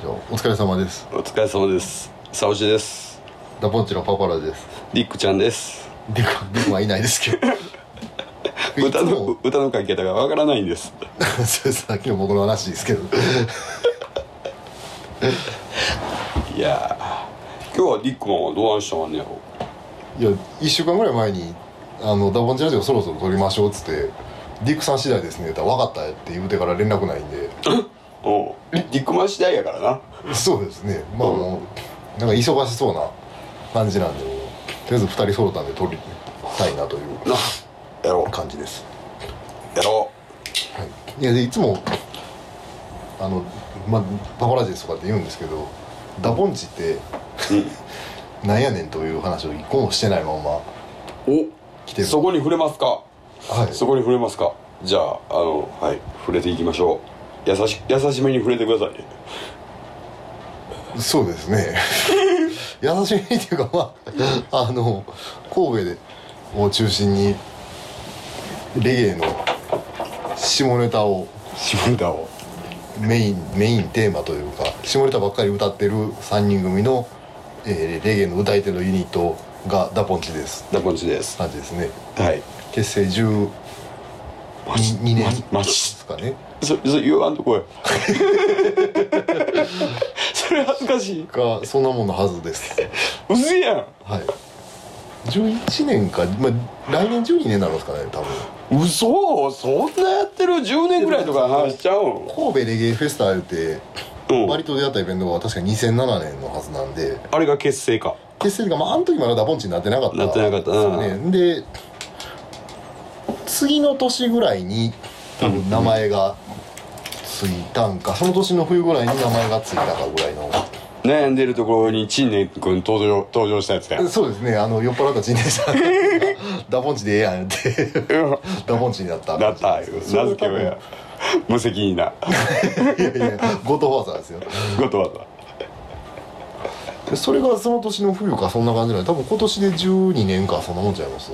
じゃあお疲れ様です。お疲れ様です。沙織です。ダポンチのパパラです。リックちゃんです。ディクディクはいないですけど。歌のも。歌の書き方がわからないんです。それさっきの僕の話ですけど。いやー。今日はリックマンはどうなんしたんねやろ？いや1週間ぐらい前に「あのダポンチラジオそろそろ撮りましょう」っつって「ディックさん次第ですね」言ったら「分かった」って言うてから連絡ないんで おックマン次第やからな。そうですね。まあもうなんか忙しそうな感じなんでとりあえず2人揃ったんで撮りたいなというなやろ感じです。うやろはい、いやでいつもあの、まあ、パパラジですとかって言うんですけどダポンチってううん。なんやねんという話を一個もしてないまま来てそこに触れますか。はい。そこに触れますか。じゃああのはい。触れていきましょう優し優しめに触れてください。ねそうですね。優しいっていうかまああの神戸でを中心にレゲエの下ネタを下ネタを。メインメインテーマというか下ネタばっかり歌ってる3人組の、えーレゲエの歌い手のユニットがダポンチです。ダポンチです。感じですね。はい。結成12年ですかねそそれ言わんとこよ それ恥ずかしい。がそんなもんのはずです。うせやん。はい。11年か、まあ、来年12年になるんですかね多分。嘘？そんなやってる？10年ぐらいとかの話しちゃう？ん神戸レゲエフェスタ言うてうん。割とでやったイベントが確か2007年のはずなんで。あれが結成か。結成がまああの時まだダポンチになってなかったなってなかった。ですよねで次の年ぐらいに多分名前がついたんか、その年の冬ぐらいに名前がついたかぐらいの。悩んでるところに陳年君登場登場したやつやそうですねあの酔っ払った陳年さんがダポンチでええやんってうんダポンチになったなった名付け親。無責任な。いやいやゴッドファーザーですよことわざでそれがその年の冬かそんな感じなんで多分今年で12年かそんなもんちゃいます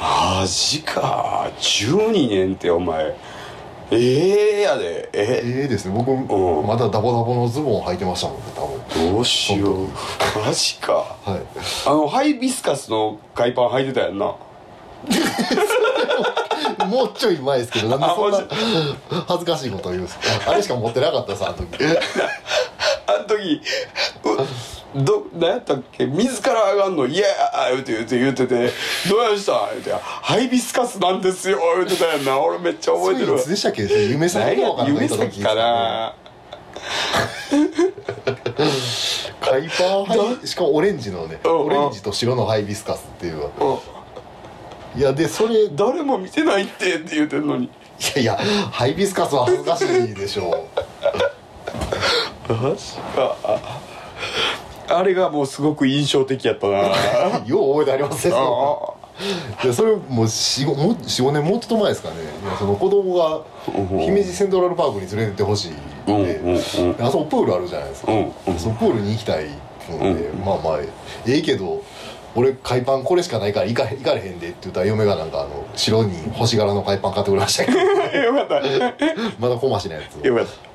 マジか。12年ってお前。ええやで。え？ええですね。僕ん。まだダボダボのズボン履いてましたもんね多どうしよう。マジか。分はい。あのハイビスカスの海パン履いてたやんな。もうちょい前ですけどなんでそんなあ恥ずかしいこと言うんですか？あれしか持ってなかったさあの時。あの時うど何やったっけ？自ら上がんの「イエーイ!」って言って言ってて「どうやした?」言って「ハイビスカスなんですよ」言ってたやんな。俺めっちゃ覚えてる。わでしたっけ？夢さん何や？か夢先かな？海パーハイしかもオレンジのねうんオレンジと白のハイビスカスっていううん。いやでそれい誰も見てないってって言ってんのに。やいやハイビスカスは恥ずかしいでしょ マジかあれがもうすごう印象的やったな。う よう覚えてありますね。あいやそれもう45年もうちょっと前ですかね。その子供が姫路セントラルパークに連れてってほしいって、うんうんうん。あそこプールあるじゃないですか、そのプールに行きたいので、うんまあまあええけど俺海パンこれしかないから行か行かれへんでって言ったら嫁がなんかあの白に星柄の海パン買ってくれましたけど。よかった。まだ小増しなやつを。よかった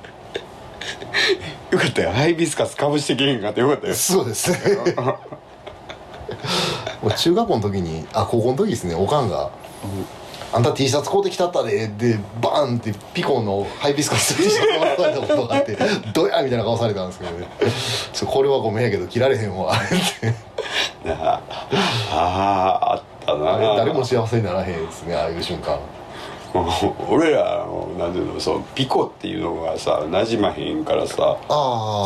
よかったよ。ハイビスカスかぶしてけへんかってよかったよ。そうですね。中学校の時にあ高校の時ですね。おかんが「あんた T シャツ買うてきたったで」でバーンってピコンのハイビスカス T シャツを渡されたことがあって「どや!」みたいな顔されたんですけどね「ちょこれはごめんやけど着られへんわ」ってなあ。あーあったな。誰も幸せにならへんですねああいう瞬間 俺らのなんていうのそうピコっていうのがさ馴染まへんからさ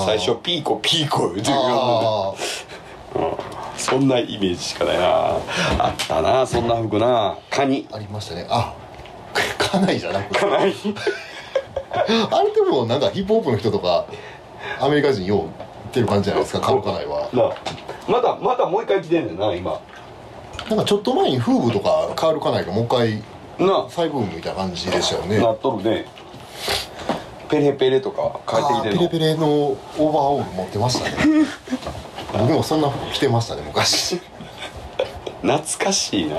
最初ピーコピーコ言うてるよあ そんなイメージしかないな。あったなそんな服な。カニ。あありましたね。あ 家内じゃなくて。カニあれでもなんかヒップホップの人とかアメリカ人よう行ってる感じじゃないですかカルカナイは。なまだまだもう一回来てんねんな今。なんかちょっと前にフーブとかカールカナイがもう一回な。再ブームみたいな感じでしたよね。なっとるね。ペレペレとか帰ってきてペレペレのオーバーオール持ってましたね。僕もそんな服着てましたね昔。懐かしいな。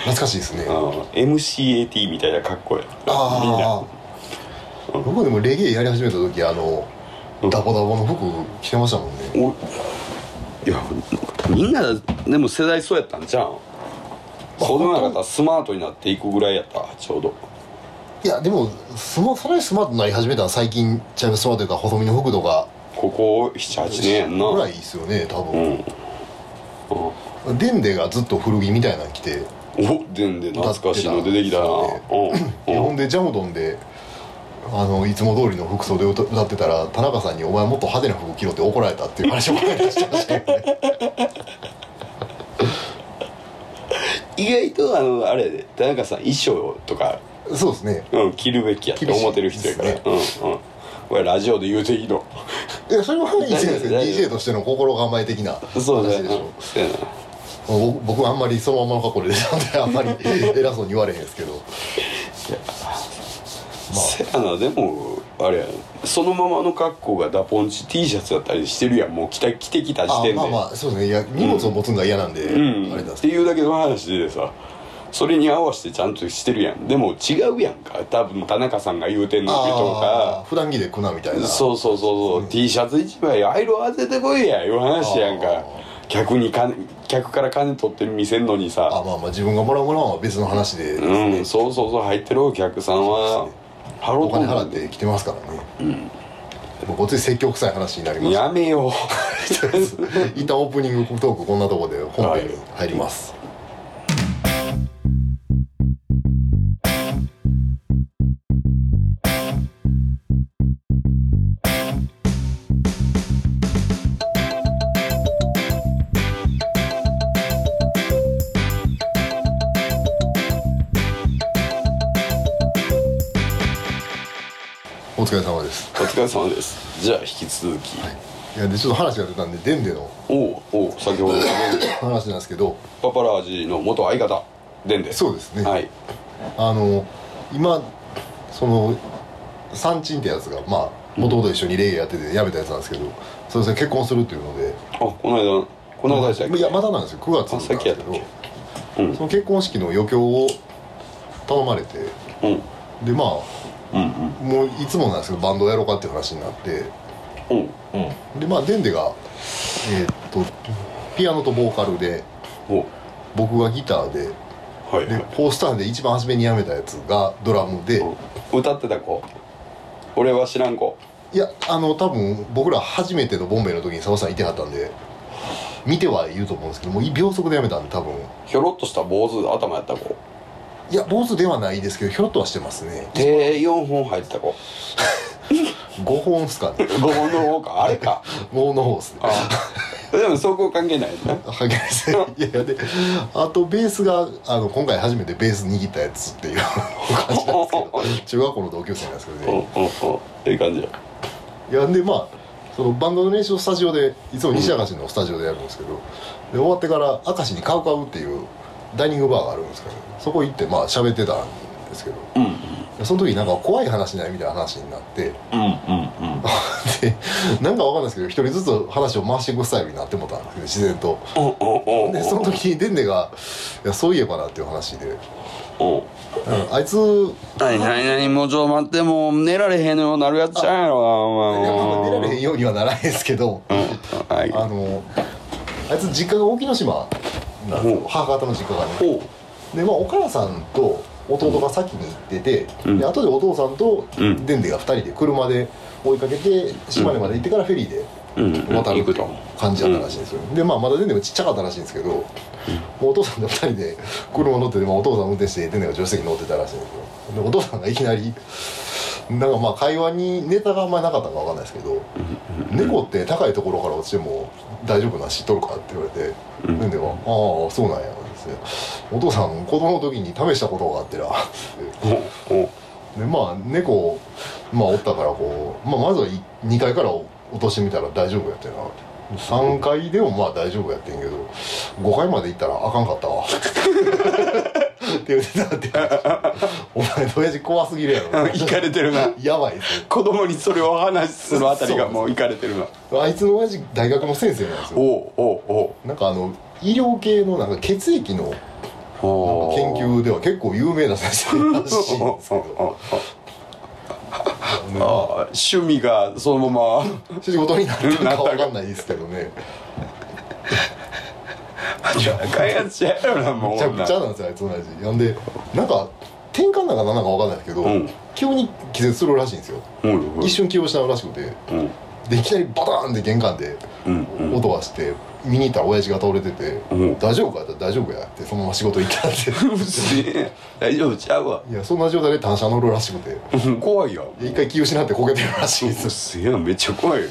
懐かしいですね。うん MCAT みたいな格好やああ僕でもレゲエやり始めた時あのダボダボの服着てましたもんね。おいやみんなでも世代そうやったんじゃんそうでもなかったらスマートになっていくぐらいやったちょうど。いやでもスマそれスマートになり始めたのは最近ちゃいますスマートというか細身の服とか。ここ78年やんな。ぐらいですよね多うん。分、デンデがずっと古着みたいなの着ておでんで懐かしいの出てきたな。うん 日本でジャムドンであのいつも通りの服装で歌歌ってたら田中さんに「お前もっと派手な服着ろ」って怒られたっていう話を前にしてましたけどね意外とあのあれやで田中さん衣装とか、そうですね。うん、着るべきやって思ってる人やから、厳うんうん。これラジオで言うていいの。いやそれはいいじゃないですか大丈夫。DJ としての心構え的な話でしそうだよ。なょそうやな僕僕はあんまりそのままの格好で出たんであんまり偉そうに言われへんですけどせやなでもあれやそのままの格好がダポンチ T シャツだったりしてるやん。もう着た着てきた時あ点で。まあまあそうですね。いや荷物を持つのが嫌なんで、うん。あれなんですけっていうだけの話でさ。それに合わせてちゃんとしてるやん。でも違うやんか。多分田中さんが言うてんのどとか。普段着で来なみたいな。そうそうそうそう、T シャツ一枚アイロン当ててこいや。いう話やんあか客に金客から金取ってる見せんのにあさまあまあ自分がもらうものは別の話でね、うん。そうそうそう。入ってるお客さんはお金払って来てますからね。もうごつい説教臭い話になりましたやめよう。一旦オープニングトークこんなところで本編に入ります、お疲れ様です。お疲れ様です。じゃあ引き続き、い。やでちょっと話が出たんでデンデの。おうおう先ほどの話なんですけど。パパラージの元相方デンでそうですね。はい。あの今その三鎮ってやつがまあもともと一緒にレゲエやってて辞めたやつなんですけどそうですね結婚するっていうので。あこの間この間でしたっけ？いやまだなんですよ。9月なんですけけ？うん。どその結婚式の余興を頼まれて。うん。でまあうんもういつもなんですけどバンドやろうかっていう話になって。でまあデンデがえーっとピアノとボーカルでお。僕がギターでではいはい。ポースターで一番初めに辞めたやつがドラムで、うん歌ってた子？俺は知らん子。いやあの多分僕ら初めてのボンベイの時に澤さんいてはったんで見てはいると思うんですけどもう秒速で辞めたんで多分。ひょろっとした坊主頭やった子いや坊主ではないですけどひょろっとはしてますね。手4本入ってた子。5本っすかね。5本の方か。あれか。もうの方っすね。あでもそこ関係ないよね。はいいやいやであとベースがあの今回初めてベース握ったやつっていう 感じなんですけど中学校の同級生なんですけどうんねええ感じや。いやでまあそのバンドの練習をスタジオでいつも西明石のスタジオでやるんですけど、で終わってから明石にカウカウっていうダイニングバーがあるんですけどそこ行ってまあ喋ってたんですけどうんその時なんか怖い話ないみたいな話になってうんうんうん。でなんかわかんないですけど一人ずつ話を回していくスタイルになってもたんですけど自然と。うんうんうんでその時にデンデが「いやそういえばな」っていう話で、う。んうんあいつ何何何もうちょ待ってもう寝られへんようになるやつちゃうんやろなおいやまあ前出られへんようにはならへんですけど、うんはい。あのあいつ実家が沖ノ島母方の実家がねでまあお母さんと弟が先に行ってて、うん。で後でお父さんとうん。デンデが2人で車で追いかけて島根まで行ってからフェリーでうん。渡るっていう行くと。感じだったらしいんですよ、でまあまだデンデもちっちゃかったらしいんですけど、お父さんと2人で車乗ってて、まあ、お父さん運転してデンデが助手席に乗ってたらしいんですよ。でお父さんがいきなりなんかまあ会話にネタがあんまりなかったのかわかんないですけど「猫って高いところから落ちても大丈夫な知っとるか?」って言われて、うん。デンデが「ああそうなんや」ですね。お父さん子供の時に試したことがあってな」ってでまあ猫まあおったからこう、まあ、まずは2階から落としてみたら大丈夫やってな。3階でもまあ大丈夫やってんけど5階まで行ったらあかんかったわ って言ってたって。お前親父怖すぎるやろ。行かれてるな。やばい子供にそれをお話しするあたりがもう行かれてるな。よあいつの親父大学の先生なんですよ。おうおうおう。なんかあの医療系のなんか血液の研究では結構有名な先生らしいんですけど。ああ趣味がそのまま仕事になってるかわかんないですけどね開発者やろなもうめちゃくちゃなんですよあいつの親父なんでなんか転換なんかなんなんかわかんないですけど、うん。急に気絶するらしいんですよ、うんうん。一瞬気を失うらしくて。うん。でいきなりバターンって玄関で音がして、見に行ったら親父が倒れてて「うん。大丈夫か?」って言ったら「大丈夫や」ってそのまま仕事行ったってうっせえ。大丈夫ちゃうわ。いやそんな状態で単車乗るらしくて。うん怖いよ。で一回気を失ってこけてるらしいですうっせえなめっちゃ怖いよ。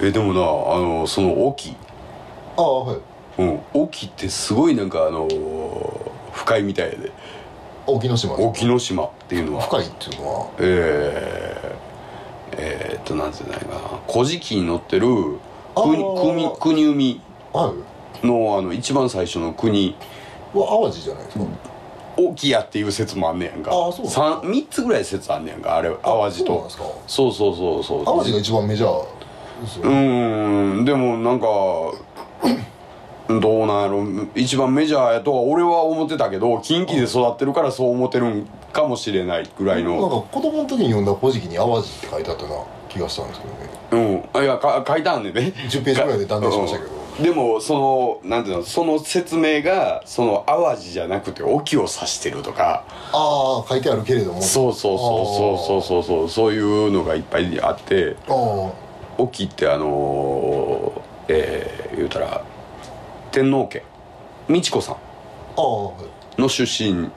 えでもなあのその沖ああはい。うん。沖ってすごいなんかあの深いみたいで。沖ノ島。沖ノ島っていうのは。深いっていうのは？えー、えー、っとなんて言うんだろうな「古事記」に載ってるあ国ー。国国海はい。のあの一番最初の国。うわ淡路じゃないですか、沖やっていう説もあんねやんか。あーそうなんですか三三つぐらい説あんねやんかあれ淡路と。そうなんですか。そうそうそうそう。淡路が一番メジャーですようね、ーん。でもなんかどうなんやろ。一番メジャーやとは俺は思ってたけど近畿で育ってるからそう思ってるんかもしれないぐらいなんのか子供の時に読んだ「古事記」に淡路って書いてあったな気がしたんですけどね。うん。あいやか書いてあんね。んね10ページぐらいで断念しましたけど。うん。でもそのなんていうのその説明がその淡路じゃなくて沖を指してるとか。ああ書いてあるけれども。そうそうそうそうそうそうそう。そういうのがいっぱいあって。沖ってあのー、えー、言うたら天皇家。美智子さん。の出身。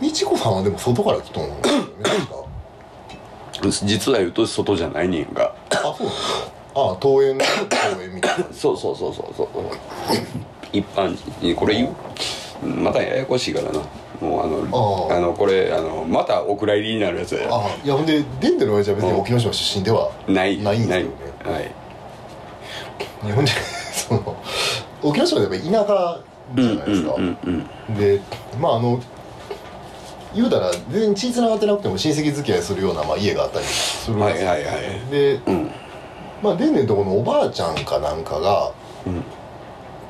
美智子さんはでも外から来とんのですよね 実は言うと外じゃないねんが。あそうなんですか。ああ桃園の桃園みたいな。そうそうそうそうそう。一般人にこれ言う？またややこしいからな。もうあのあのこれあのまたお蔵入りになるやつや。ああいやほんでデンデの親父は別に沖ノ島出身ではない。ないんですよね。はいいやほんでその沖ノ島ってやっぱ田舎じゃないですか、でまああの言うたら全然血つながってなくても親戚付き合いするような、まあ、家があったりするですよはいはいはい。で、うん。まあでんねんとこのおばあちゃんかなんかがうん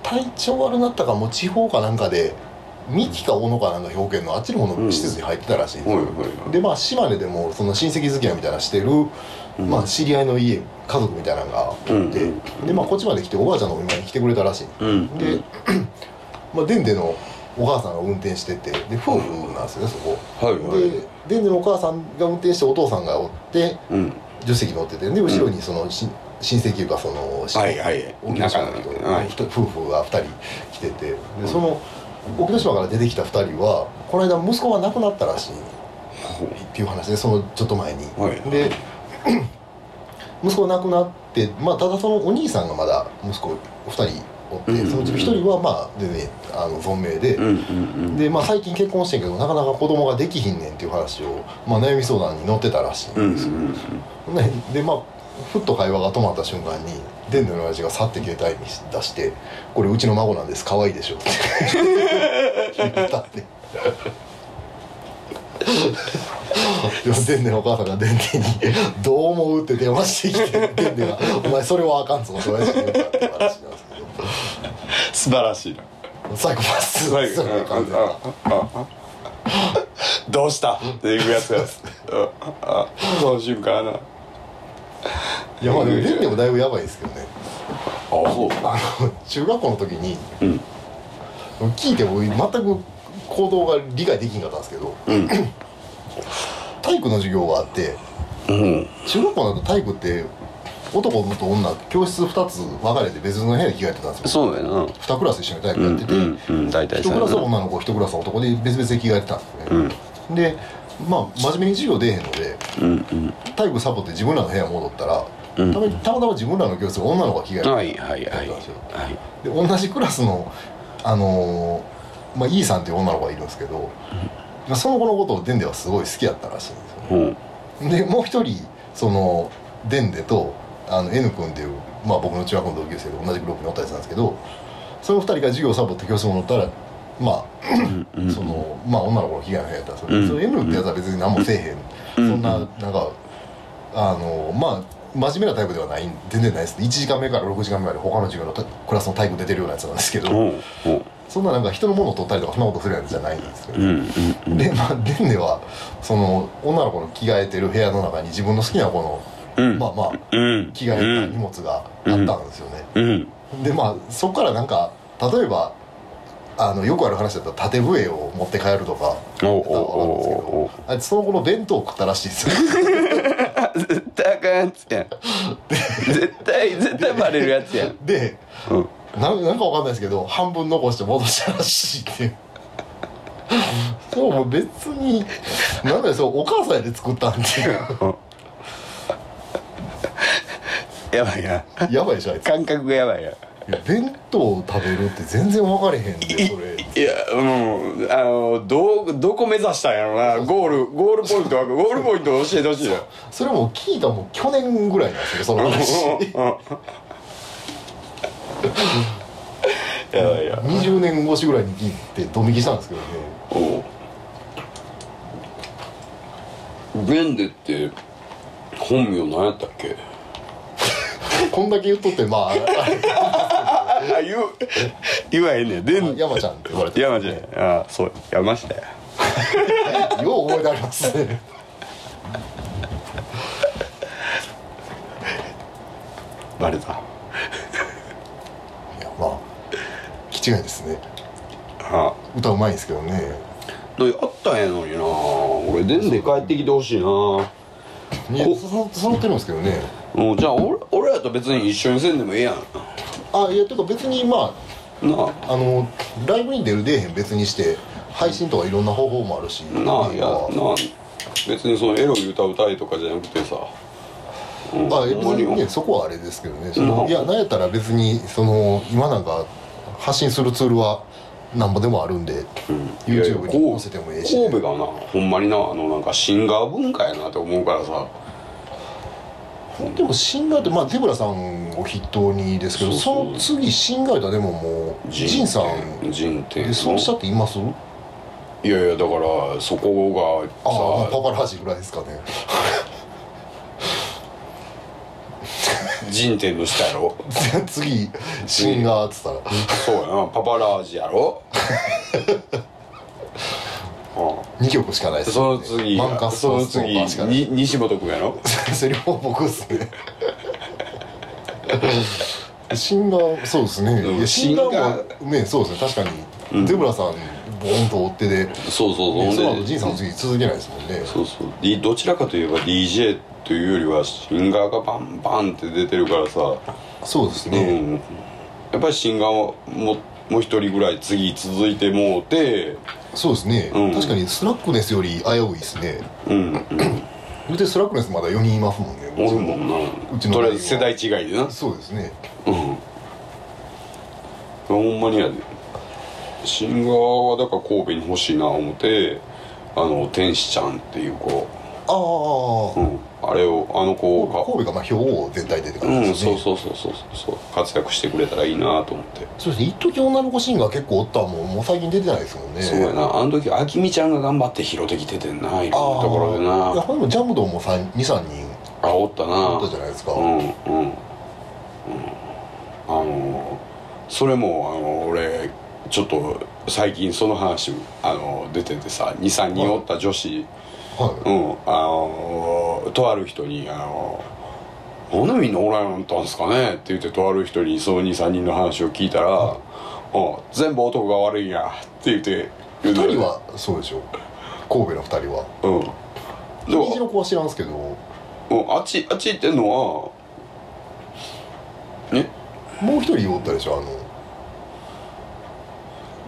体調悪なったかもう地方かなんかで三木か小野かなんか兵庫県のあっちの方の施設に入ってたらしいんですよ、でまあ島根でもその親戚付き合いみたいなのしてる、まあ知り合いの家家族みたいなのがおって、うんでまあこっちまで来ておばあちゃんのお見舞いに来てくれたらしい、うん。で、まあでんでのお母さんが運転しててで夫婦なんですよねそこ、はいはい。ででんでのお母さんが運転してお父さんがおってうん。助手席乗っててで後ろにそのし親戚いうかそのはいはい。の人、はい。夫婦が2人来ててでその沖ノ島から出てきた2人はこの間息子が亡くなったらしいっていう話でそのちょっと前に、はい。で息子が亡くなって、まあ、ただそのお兄さんがまだ息子2人おって、うんそのうちの1人はまあ全然あの存命で、うんうんうんでまあ、最近結婚してんけどなかなか子供ができひんねんっていう話を、まあ、悩み相談に乗ってたらしいうんんですよ、うんね、でまあふっと会話が止まった瞬間にデンドの親父がさって携帯に出して「これうちの孫なんです可愛いでしょ」って言った っていやデンデのお母さんがデンデに「どう思う?」って電話してきてデンデが「お前それはあかんぞ」って親父に言った？って話なんですけど素晴らしいなサイコパスすよね完全などうしたっていうやつやその瞬間ないやまあでもデンデもだいぶやばいですけどねあそうあの中学校の時にうん聞いても全く行動が理解できんかったんですけどうん。体育の授業があってうん。中学校だと体育って男と女教室2つ分かれて別の部屋で着替えてたんですよ。そうだよな。2クラス一緒に体育うんやってて、うんうん大体1クラスはな女の子1クラスは男で別々で着替えてたんですうよね、ん。でまあ真面目に授業出えへんのでうんうん。体育サボって自分らの部屋戻ったら、うん。たまたまたま自分らの教室が女の子が着替えてはいはいはいたんですよはい。で同じクラスのあのーまあ、イーさんっていう女の子がいるんですけど、まあその子のことをデンデはすごい好きだったらしいんですよ。ねう。んでもう一人そのデンデとあの N 君っていう、まあ、僕の中学校の同級生で同じグループにおったやつなんですけどその二人が授業サボって教室に戻ったらまあ、そのまあ女の子の被害の部屋やったんですよ、うん。その N ってやつは別に何もせえへん。そんななんかあのまあ真面目なタイプではない全然ないです。1時間目から6時間目まで他の授業のクラスの体育出てるようなやつなんですけど、そんななんか人のものを取ったりとかそんなことするやつじゃないんですよ、うんうんうん。でまあデンネはその女の子の着替えてる部屋の中に自分の好きな子の、うん。まあまあうん。着替えた荷物があったんですよね、うん。でまあそこからなんか例えばあのよくある話だったら縦笛を持って帰るとかあいつその後の弁当を食ったらしいですよ。絶対あかんやつやん。絶対絶対バレるやつやん。でうん。なんなんかわかんないですけど半分残して戻したらしいってそうもう別になんだよそうお母さんやで作ったんっていうやばいな。やばいでしょあいつ。感覚がやばいな弁当を食べるって全然分かれへんでそれ。いやうんあのどうどこ目指したんやろな。ゴールゴールポイントはゴールポイント教えてほしいよ。それも聞いたもん去年ぐらいなんですよその話。やばいや20年越しぐらいに聞いてドン引きしたんですけどね。おう。ベンデって本名何やったっけ？こんだけ言っとってまあ あれ。あ言う言わへんねん。山ちゃんって言われて山ちゃんああそう。山下や。よう覚えてありますね。バレた。いやまあ気違いですね。あ。歌うまいんですけどね。ああったんやのにな俺でんで帰ってきてほしいな揃ってるんですけどね。うんじゃあ俺俺らと別に一緒にせんでもええやん。あいやてか別にまなあ。あのライブに出る出えへん別にして配信とかいろんな方法もあるし。あなあいやなあ別にそのエロい歌歌いとかじゃなくてさ。うん。あ別にねそこはあれですけどね。いやなんやったら別にその今なんか発信するツールはなんぼでもあるんで、いやいや YouTube に載せてもええし、神戸がなほんまになあのなんかシンガー文化やなって思うからさ。でもシンガーってまあ手倉さんを筆頭にですけどその次シンガーだでももうジンさん。ジンってでそうしたっています？いやいやだからそこああがパパラージぐらいですかねさジン店の下やろ。次シンガーっつったら。そうやな。パパラージやろ。あ2曲しかないですその次マンカスその次西本君やろ。それも僕っすね。シンガーそうですね、うんいやシンガシンガーもねそうですね。確かに、デブラさんボーンと追ってで、そうそうそう、ね、そのほんで。後ジンさんの次続けないですもんね。そうそう。でどちらかといえば DJ というよりはシンガーがバンバンって出てるからさ、そうですね、うん、やっぱりシンガーもももう一人ぐらい次続いてもうて。そうですね、うん。確かにスラックネスより危ういですね。うん。うん言うてスラックネスまだ4人いますもんね。おるもんな。うちのとりあえず世代違いでな。そうですね。うん。ほんまにやでシンガーはだから神戸に欲しいな思ってあの天使ちゃんっていう子。ああ、うん。あれをあの子が。神戸がまあ兵庫全体でってうん感じですね、そうそうそうそうそう活躍してくれたらいいなと思って。そうですね。一時女の子シンガー結構おったもん。もう最近出てないですもんね。そうやな。あの時あきみちゃんが頑張って拾ってきててんないろんなところでいやなほんでもジャムドンも23人。あおったな。おったじゃないですか、うんうんうん。あのそれもあの俺ちょっと最近その話あの出ててさ23人おった女子、はい、うん。あのとある人にあの「なんでみんなおらんようになったんですかね?」って言ってとある人にその23人の話を聞いたら「うん全部男が悪いんや」って言って言うて2人はそうでしょ？神戸の2人は。うん。で虹もの子は知らんすけど。うんあっちあっち行ってんのはね？もう一人おったでしょ？あの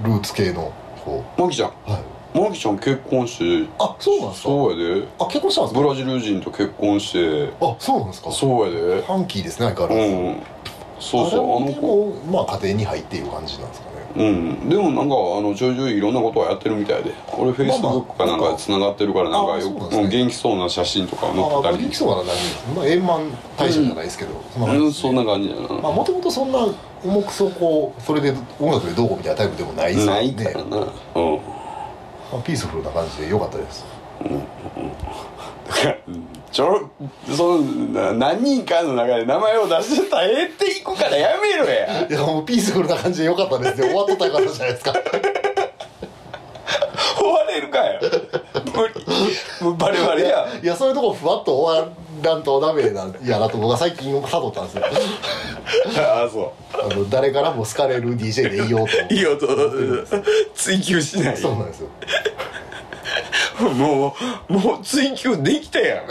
ルーツ系の子マキちゃん？はい。マキちゃん結婚して。あそうなんですか？そうやで。あ結婚したんですか？ブラジル人と結婚して。あそうなんですか？そうやで。ファンキーですね相変うわらず、んそうそうあの子。もまあ家庭に入っている感じなんですかねうん。でもなんかあのちょいちょいいろんなことはやってるみたいで。俺フェイスブックかなんかでつながってるからなんかあよくね。うん元気そうな写真とかあ載ってたり。あ元気そうな何まあ円満大社じゃないですけど、そん。な感じうんそんな感じやな。まあもともとそんな重くそこそれで音楽でどうこうみたいなタイプでもないですないねからな。うん。まあ、ピースフルな感じで良かったです。うん。ち ちょそのな何人かの中で名前を出してたらええっていくからやめろや。いやもうピースフルな感じでよかったですよ終わっとったからじゃないですか。終われるかよ。無理。バレバレや。いやそういうとこふわっと終わらんとダメなんやなと僕は最近悟ったんですよ。ああそあの誰からも好かれる DJ でいようとういいよと追求しない。そうなんですよ。もうもう追求できたやん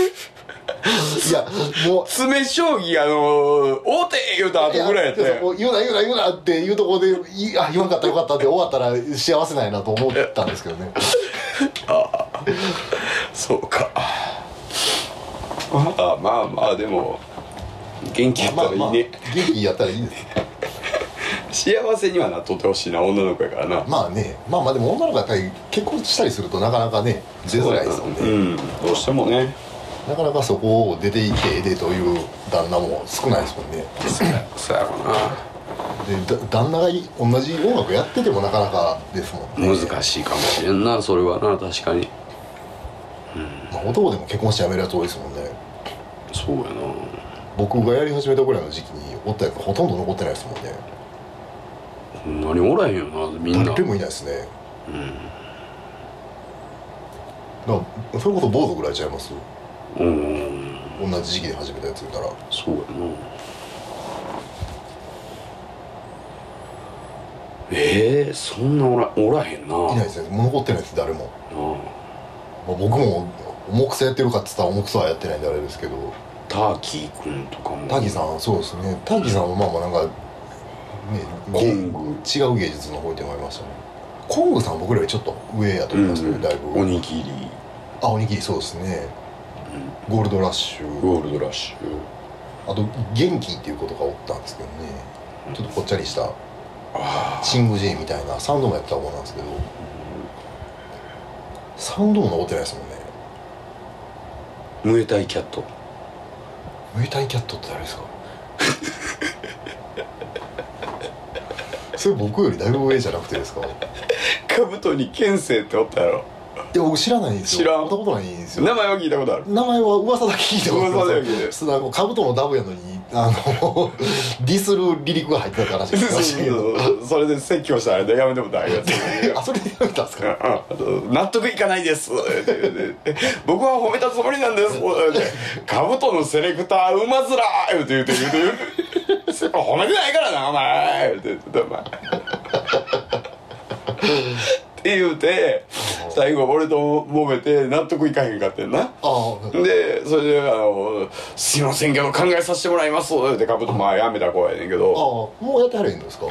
いやもう。詰将棋あの大手言うた後ぐらいやったう言うな言うな言うなっていうところでいあ言わんかったよかったって終わったら幸せなんやなと思ったんですけどね。そうか。まあまあまあでも元気やったらいいね、まあ元気やったらいいです 幸せにはなっとってほしいな女の子やからな。まあね。まあまあでも女の子やっぱり結婚したりするとなかなかね出づらいですもんね、うん。どうしてもねなかなかそこを出ていってええでという旦那も少ないですもんね。そうやろな。でだ旦那がい同じ音楽やっててもなかなかですもんね。難しいかもしれんなそれはな確かに。まあ、男でも結婚して辞めるやつ多いですもんね。そうやな。僕がやり始めたぐらいの時期におったやつほとんど残ってないですもんね。ほんまにおらへんよなみんな。誰もいないですね。だからそれこそ坊主ぐらいちゃいます？うん。同じ時期で始めたやつ言ったら。そうやな。ええそんなおらおらへんな。いないですね。残ってないです誰も、なまあ、僕も重くそやってるかっつったら重くそはやってないんであれですけど。ターキーくんとかも。タギさんそうですね。タギさんはまあまあなんかねコング。違う芸術の方にもありましたね。コングさん僕らよりちょっと上やと思いますね、うん。だいぶ。おにぎり。あおにぎりそうですねゴールドラッシュ。ゴールドラッシュ。あと元気っていうことがおったんですけどね。ちょっとぽっちゃりしたあシング・ジェイみたいなサウンドもやってた方なんですけど。サウンドも残ってないですもんね。あムエタイキャット。ムエタイキャットって誰ですか？それ僕よりだいぶ上じゃなくてですか？い カブトにケンセイっておったやろや僕知らないんですよ。知らん。会ったことないんですよ。名前は聞いたことある。名前は噂だけ聞いてます噂だけ聞いてそうなんかカブトのダブやのにあの ディスる離陸が入ってたからしい。それで説教したらあれでやめても大丈夫 あそれでやめたんですか？うん納得いかないです。僕は褒めたつもりなんです。カブトのセレクターうまずら言うて言うて言うて言うて褒めてないからなお前。て言ってお前って言うて最後俺と揉めて納得いかへんかってんな。ああでそれであの「すいませんけど考えさせてもらいます」ってカブトまあやめた子やねんけあど。あもうやってはるんですか？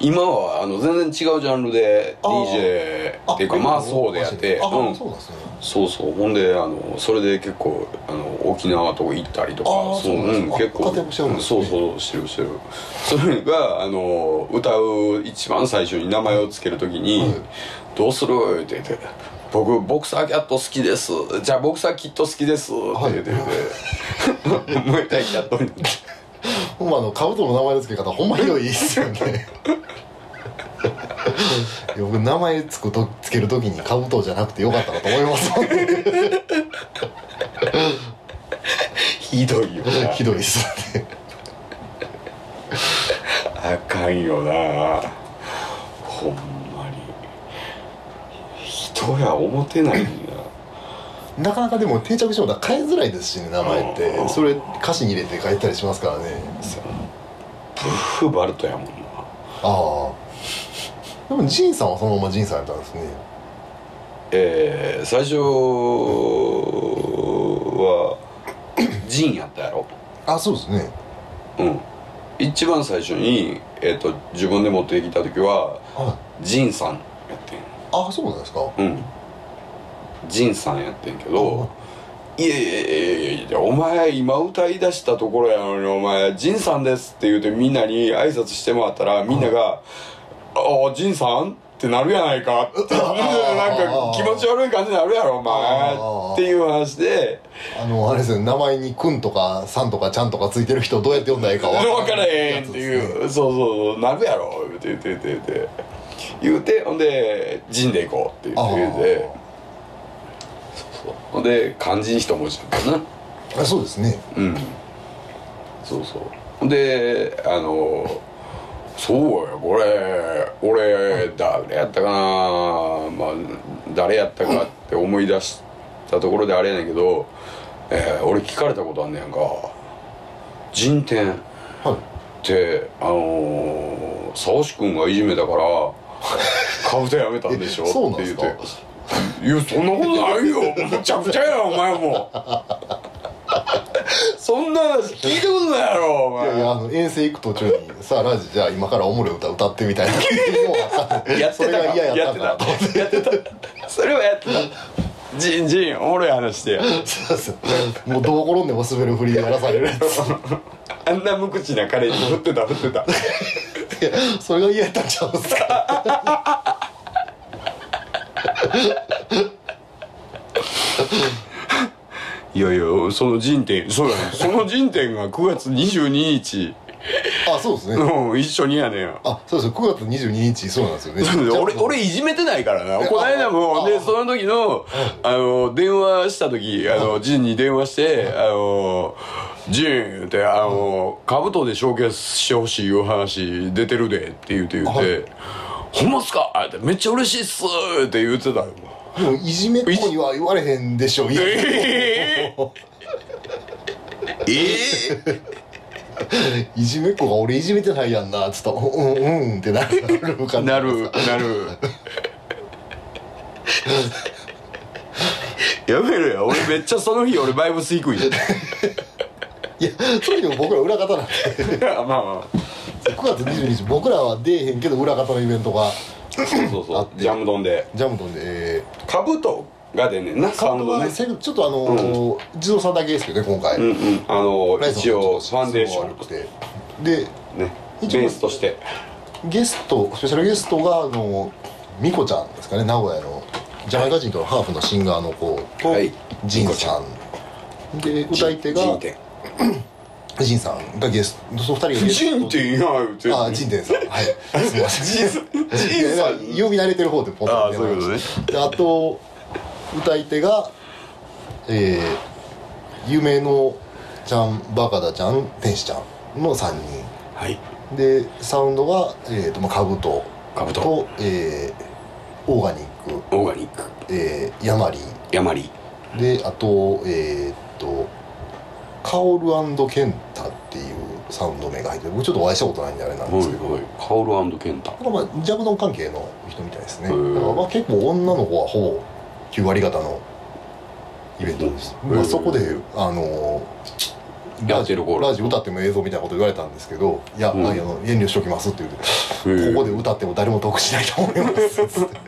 今はあの全然違うジャンルで DJ っていうかまあそうでやって。あ、うん。そうなんですね。そうそう。ほんであのそれで結構あの沖縄とか行ったりとか。そうなん結構。そうそうしてるしてる。それがあの歌う一番最初に名前を付ける時に「はいどうする?」って言って「僕ボクサーキャット好きです。じゃあボクサーキット好きです」って言って。て燃えたいキャットになって。ほんまあのカブトの名前の付け方ほんまひどいですよね。いや僕名前つくとつけるときにカブトじゃなくてよかったなと思います。もんねひどいよな。ひどいですね。あかんよな。ほんまに人や思ってないんや。なかなかでも定着してもら変えづらいですしね名前っうんて。それ歌詞に入れて書いたりしますからね。ブッフバルトやもんな。ああ。でもジンさんはそのままジンさんやったんですね。えー、最初はジンやったやろ。あそうですね。うん。一番最初に、えー、と自分で持ってきた時はあ。ジンさんやってんあそうなんですか？うん。ジンさんやってんけどいやいやいやいやいやお前今歌い出したところやのにお前ジンさんですって言うてみんなに挨拶してもらったらみんなが「ああジンさん?」ってなるやないかってなんか気持ち悪い感じになるやろお前。っていう話で。あのあれですよね名前に「くん」とか「さん」とか「ちゃん」とかついてる人どうやって読んだらいいか分からへんっていやつですね。うそうそう。なるやろ言うて言うて言うて言うて言うてほんで「ジンで行こう」って言って言うてそうそう。ほんで漢字に一文字だったな。あそうですね。うん。そうそう。ほんであのそうやこれ俺誰やったかなまあ誰やったかって思い出したところであれやねんけど、えー俺聞かれたことあんねやんか。人天。っはい。てあのー沢志君がいじめたからカブトやめたんでしょえそうなんって言っすかて。いやそんなことないよ。むちゃくちゃやお前も。そんな話聞いたことないやろお前。いやいやあの遠征行く途中に「さあラジじゃあ今からおもろい歌歌って」みたいな。やってたややって。たやってた。それはやってた。ジンジンおもろい話してよそうそう。もうどう転んでも滑る振りでやらされるやつあんな無口な彼に振ってた振ってた。いやそれが嫌やったんちゃうんすか？いやいやその人天そうやね。その人天が9月22日 あそうですね。うん一緒にやねんあそうです9月22日そうなんですよね。俺俺いじめてないからな。この間もあでその時のあの電話した時あのジンに電話して「あのジン」って「あの兜で証券してほしいいう話出てるで」って言うて言うはい。て「ほんまっすか?」って「めっちゃ嬉しいっす」って言ってたよ。でもいじめっ子には言われへんでしょいや。え え いじめっ子が俺いじめてないやんなっつったら「うんうんうん」ってなる感じな。るなる。やめろよ俺めっちゃその日俺バイブス低いいやそれでも僕ら裏方なんで。まあま9月22日僕らは出えへんけど裏方のイベントがあそうそうそう。ジャムドンで。ジャムドンで、えカブトが出んねんなー、サウンドね。ちょっとあのー地蔵さんだけですけどね今回、うんうん。あの一応ファンデーション。でねベースとして。ゲストスペシャルゲストがあのミコちゃんですかね名古屋の。ジャマイカ人とのハーフのシンガーの子。と、はい。ジンさん。で歌い手が ジンさんがゲストその二人がジンテンや言うてあジンテンさん。はい。すみません。ジンさん。呼び慣れてる方でポンあとそういうことね。であと歌い手がえー、夢のちゃんバカダちゃん天使ちゃんの3はい。人でサウンドが、えーとまあ、カブト。カブト。と、えー、オーガニック、オーガニック。えー、ヤマリ。ヤマリ。であとえー、っとカオルケンタっていうサウンド名が入ってる。僕ちょっとお会いしたことないんであれなんですけど、はいカオルケンタ。まあジャブドン関係の人みたいですね。だからまあ結構女の子はほぼ9割方のイベントです、まあ、そこであのーやってる頃ラジ歌っても映像みたいなこと言われたんですけど「いや、うん。あの遠慮しときます」って言ってへー。ここで歌っても誰も得しないと思います」つって。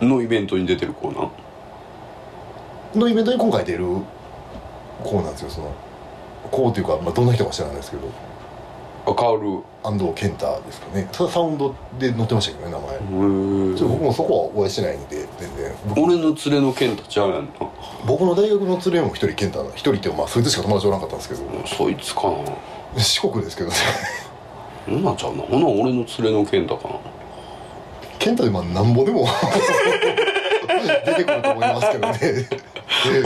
えー。のイベントに出てる子なんのイベントに今回出る子なんですよその。子っていうか、まあ、どんな人か知らないですけどあカオル安藤健太ですかね。サウンドで載ってましたけどね名前、ちょっと僕もそこはお会いしてないんで全然。僕俺の連れのケンタちゃうやんな。僕の大学の連れも一人健太な一人ってまあそいつしか友達おらんかったんですけど。そいつかな。四国ですけどね。そんなんちゃうな。ほな俺の連れのケンタかな。健太でまあなんぼでも出てくると思いますけどね。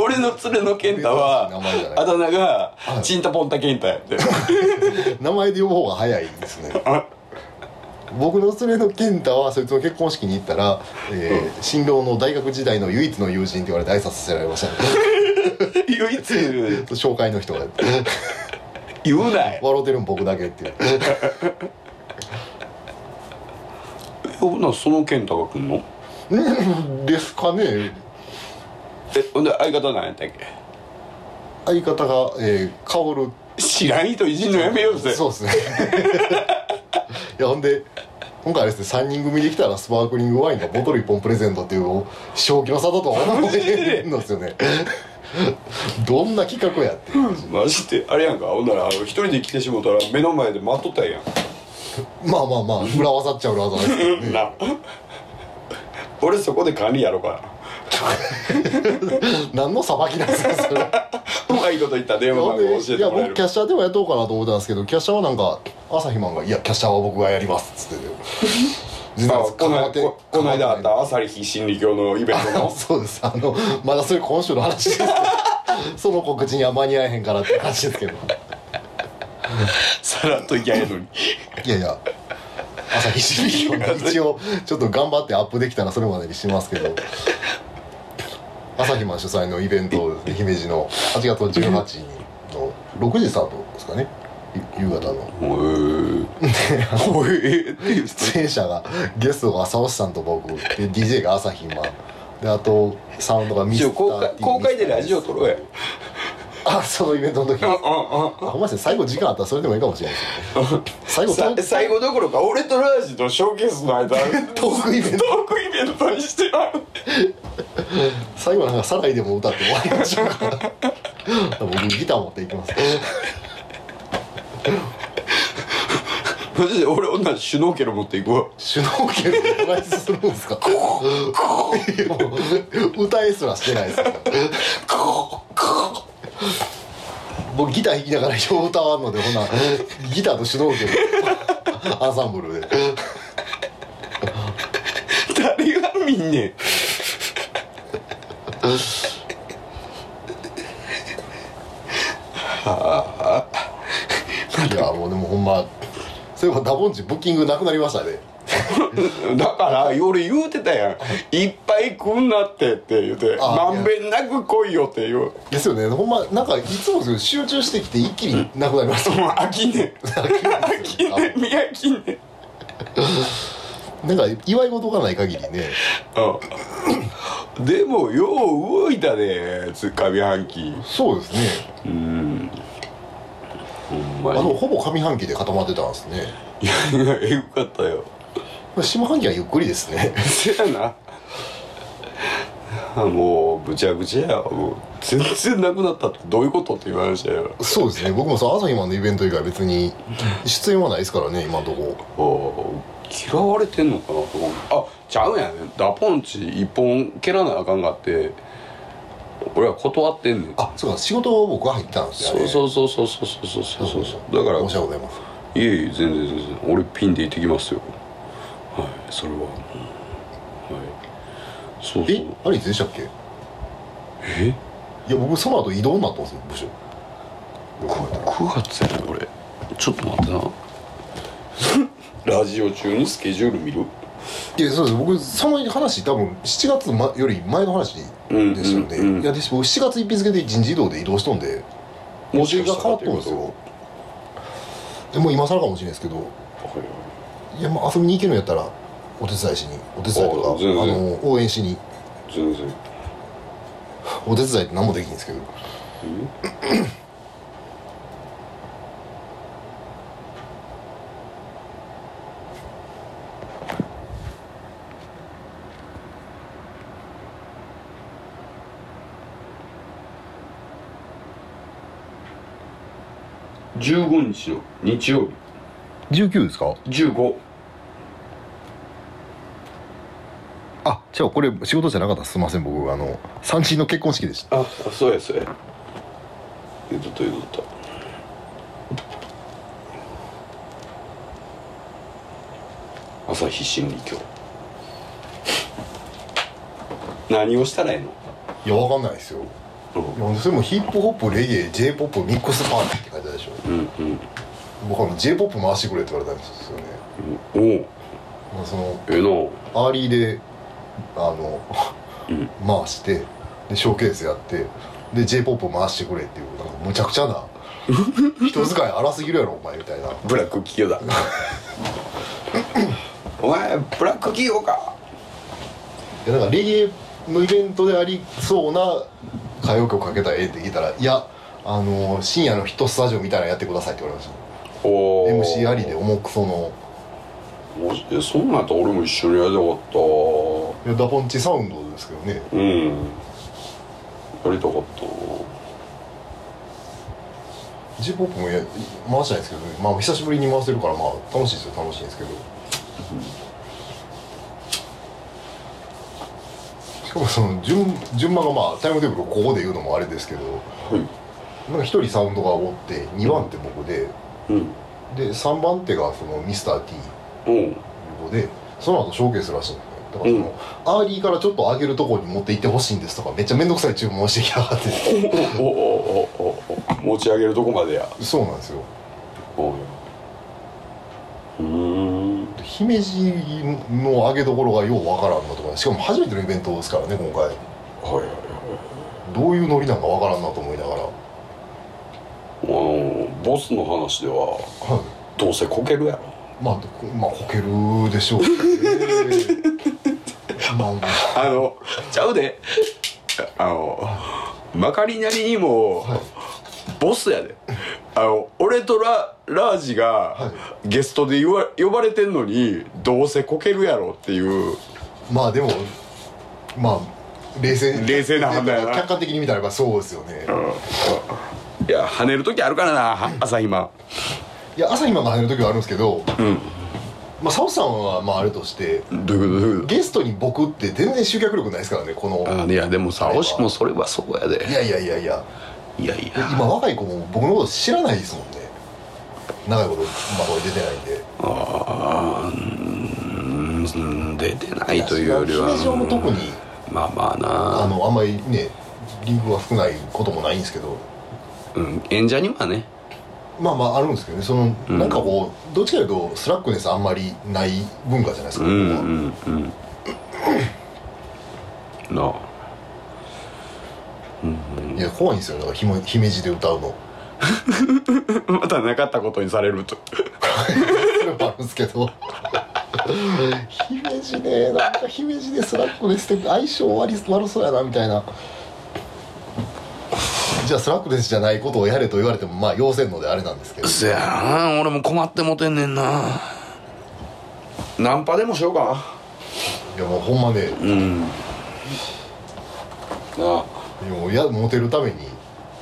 俺の連れのケンタはあだ名がはい。チンタポンタケンタやって。名前で呼ぶ方が早いですね。僕の連れの健太はそいつの結婚式に行ったら、えー新郎の大学時代の唯一の友人って言われて挨拶させられました。ね 唯一？紹介の人が。言うなよ。笑うてるん僕だけっていう。ほなそのケンタが来んの？ですかね。えほんで相方なんやったっけ？相方が、えー、薫。知らん人いじんのやめようぜ。そうですね。いやほんで今回ですね3人組で来たらスパークリングワインがボトル1本プレゼントっていう正気の差だとは思えんのですよね。どんな企画やって。マジで。あれやんか。ほんなら一人で来てしもたら目の前で待っとったんやん。まあまあまあ裏技っちゃ裏技ですけどね。な俺そこで管理やろうか 何のさばきなんですかそれ。なうまいこと言ったら電話番号教えてもらえる。僕キャッシャーでもやっとうかなと思ったんですけどキャッシャーはなんか朝日マンが「いやキャッシャーは僕がやります」っつってこの関わって。ここの間あった朝日心理教のイベントの？そうです。あのまだそれ今週の話です。け どその告知には間に合えへんからって感じですけど。さらっといきゃええのに。いやいや朝日新聞も一応ちょっと頑張ってアップできたらそれまでにしますけど。朝日マン主催のイベントですね姫路の8月18日の6時スタートですかね。ゆ夕方の。出演者がゲストが朝押さんと僕で DJ が朝日マン。であとサウンドがミスター公開公開でラジオ撮ろうやあそのイベントの時。あああほんまですね。最後時間あったらそれでもいいかもしれないですよね。最後最後どころか俺とラージとショーケースの間トークイベント。トークイベントにしてある。最後なんか「サライ」でも歌って終わりましょうか。僕ギター持っていきます。マジで俺女シュノーケル持っていくわ。シュノーケルでトライスするんですか？いやもう歌えすらしてないです。から僕ギター弾きながらよう歌わんのでほなギターとシュノーケルアンサンブルで。誰が見んねん。いやもうでもほんまそういえばダボンチブッキングなくなりましたね だから俺言うてたやん。いっぱい来んなってって言うてあまんべんなく来いよって言う。ですよね。ほんまなんかいつも集中してきて一気になくなりましたもう飽きんね。ん飽きんねん見飽きんね。んなんか祝い事がない限りね。うんでもよう動いたで上半期。そうですね。うん。ほんまあのにほぼ上半期で固まってたんですね。いやいやえぐかったよ下半期はゆっくりですね。せやな。あもうぐちゃぐちゃや。もう全然なくなったってどういうことっていう話だよ。そうですね。僕もさ朝日マンのイベント以外別に出演はないですからね今のとこ。嫌われてんのかなと思う。あちゃうやんね。ダポンチ一本蹴らなあかんがって俺は断ってんねん。あそうか。仕事僕は入ったんですよ、そうね、そうそうそうそうそう。そうそうそう。だから申し訳ございません。いえいえ全然全然。俺ピンで行ってきますよはいそれは。うん。はい。そうそう。えあれいつでしたっけ？いえや僕その後移動になったんですよ部署。9月やね俺ちょっと待ってな。ラジオ中にスケジュール見る？いやそうです。僕その話多分7月、ま、より前の話でしたよね、うんうんうんいやで僕7月1日付で人事異動で移動しとんで。も予定が変わっとんですよ。でもう今更かもしれないですけど。はいはいいやまあ遊びに行けるんやったらお手伝いしにお手伝いとかあ全然。あの応援しに。全然。お手伝いって何もできんですけど。15日の日曜日。19ですか？15あ違うこれ仕事じゃなかった。すいません僕あの三人の結婚式でした。あそうやそうや。言うとった言うとった。朝日心理教何をしたらええの？いやわかんないですよ。いやそれもヒップホップレゲエ j p o p ミックスパーティーって書いてあるでしょ。うんうん。僕は j p o p 回してくれって言われたんですよね。おおえまあそのえな。アーリーであのうん回してでショーケースやってで j p o p 回してくれっていうなんかむちゃくちゃな人使い荒すぎるやろお前みたいな。ブラック企業だ。お前ブラック企業か。いやなんかレゲエのイベントでありそうな歌謡曲かけたらええって聞いたらいやあの深夜のヒットスタジオみたいなのやってくださいって言われました。おー。MC ありで重くそのマジでそんなんやったら俺も一緒にやりたかった。いやダポンチサウンドですけどね。うん。やりたかった。J p o p もや回したいんですけど、ね、まあ久しぶりに回せるからまあ楽しいですよ。楽しいんですけど、しかもその順順番がまあタイムテーブルをここで言うのもあれですけどはい。なんか一人サウンドがおって2番手僕で、うん。で3番手がそのミスター T うん。でその後ショーケースらしいんだよだからその、アーリーからちょっと上げるところに持って行ってほしいんですとかめっちゃ面倒くさい注文してきやがって。おおおおお持ち上げるとこまでやそうなんですよおうん姫路の上げどころがようわからんなとかしかも初めてのイベントですからね今回はいはいはいどういうノリなんかわからんなと思いながらはあのボスの話ではいどうせこけるやろまあまあこけるでしょうね。まああ。のちゃうで。あのまかりなりにも、はい。ボスやで。あの俺とララージがはゲストで呼ばれてんのにどうせこけるやろっていう。まあでもまあ冷静冷静な判断やな。客観的に見たらばそうですよね、いや跳ねる時あるからなは朝暇いや朝日マンが入る時はあるんですけど、うん。まあサオさんはまああれとしてどういうこと？どういうこゲストに僕って全然集客力ないですからねこの。いやでもさあれは。惜しくもそれはそうやで。いやいやいやいや。いやいや。今若い子も僕のこと知らないですもんね。長いことまあこれ出てないんで。ああうん出てないというよりは姫路はもう特にまあまあな。あのあんまりねリンクが少ないこともないんですけど。うん演者にはねまあまああるんですけどね。その、うん。なんかこうどっちかというとスラックネスあんまりない文化じゃないですか、うんうんうん。な。あいや怖いんですよだから姫路で歌うの。またなかったことにされると。それもあるんですけど。姫路ねなんか姫路でスラックネスって相性悪そうやなみたいなじゃあスラックネスじゃないことをやれと言われてもまあようせんのであれなんですけど。そやな俺も困ってもてんねんな。ナンパでもしようかいやもうほんまね。なうん。なあ。もうやモテるために。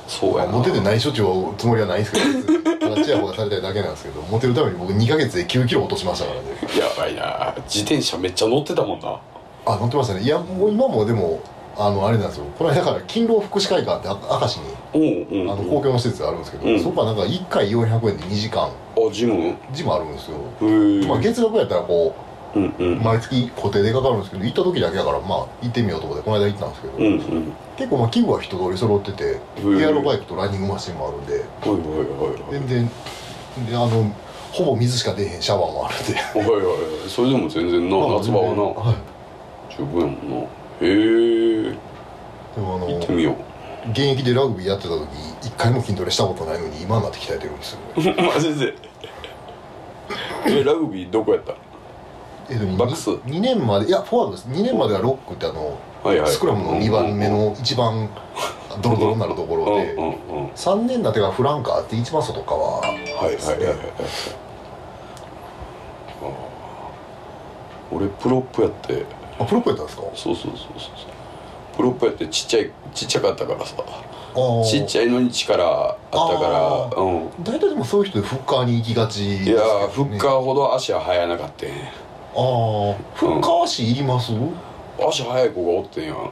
そうやな。モテてない処置をつもりはないんですけど別に。ただチヤホヤされたいだけなんですけどモテるために僕2ヶ月で9キロ落としましたからね。やばいな。自転車めっちゃ乗ってたもんな。あ乗ってましたね。いやもう今もでもあのあれなんですよ。この間から勤労福祉会館ってあ明石にあの公共の施設があるんですけど、うん。そこはなんか1回400円で2時間。あジム？ジムあるんですよ、まあ、月額やったらこうんううん。毎月固定でかかるんですけど行った時だけだからまあ行ってみようと思ってこの間行ったんですけど、うんうん。結構まあ器具は一通り揃っててんエアロバイクとランニングマシンもあるんで全然であのほぼ水しか出えへんシャワーもあるんで。はいはいはい。それでも全然な 夏場はな。はい。十分やもんなへえでもあの行ってみよ現役でラグビーやってた時一回も筋トレしたことないのに今になって鍛えてるんですよ。ね うマジで。えラグビーどこやった？えっとバックス？2年までいやフォワードです。2年まではロックってあの、はいはい。スクラムの2番目の一番ドロドロになるところで、うんうんうん3年になってからフランカーって一番外側はいはいはいはいはい。あー。俺プロップやってあプロップやったんですか？そうそうそうそうプロップやってちっちゃいちっちゃかったからさ。あちっちゃいのに力あったあからうん。ゃ大体でもそういう人でフッカーに行きがちですいやフッカーほど足は速なかったんああフッカー足いります、足速い子がおってんや。んああ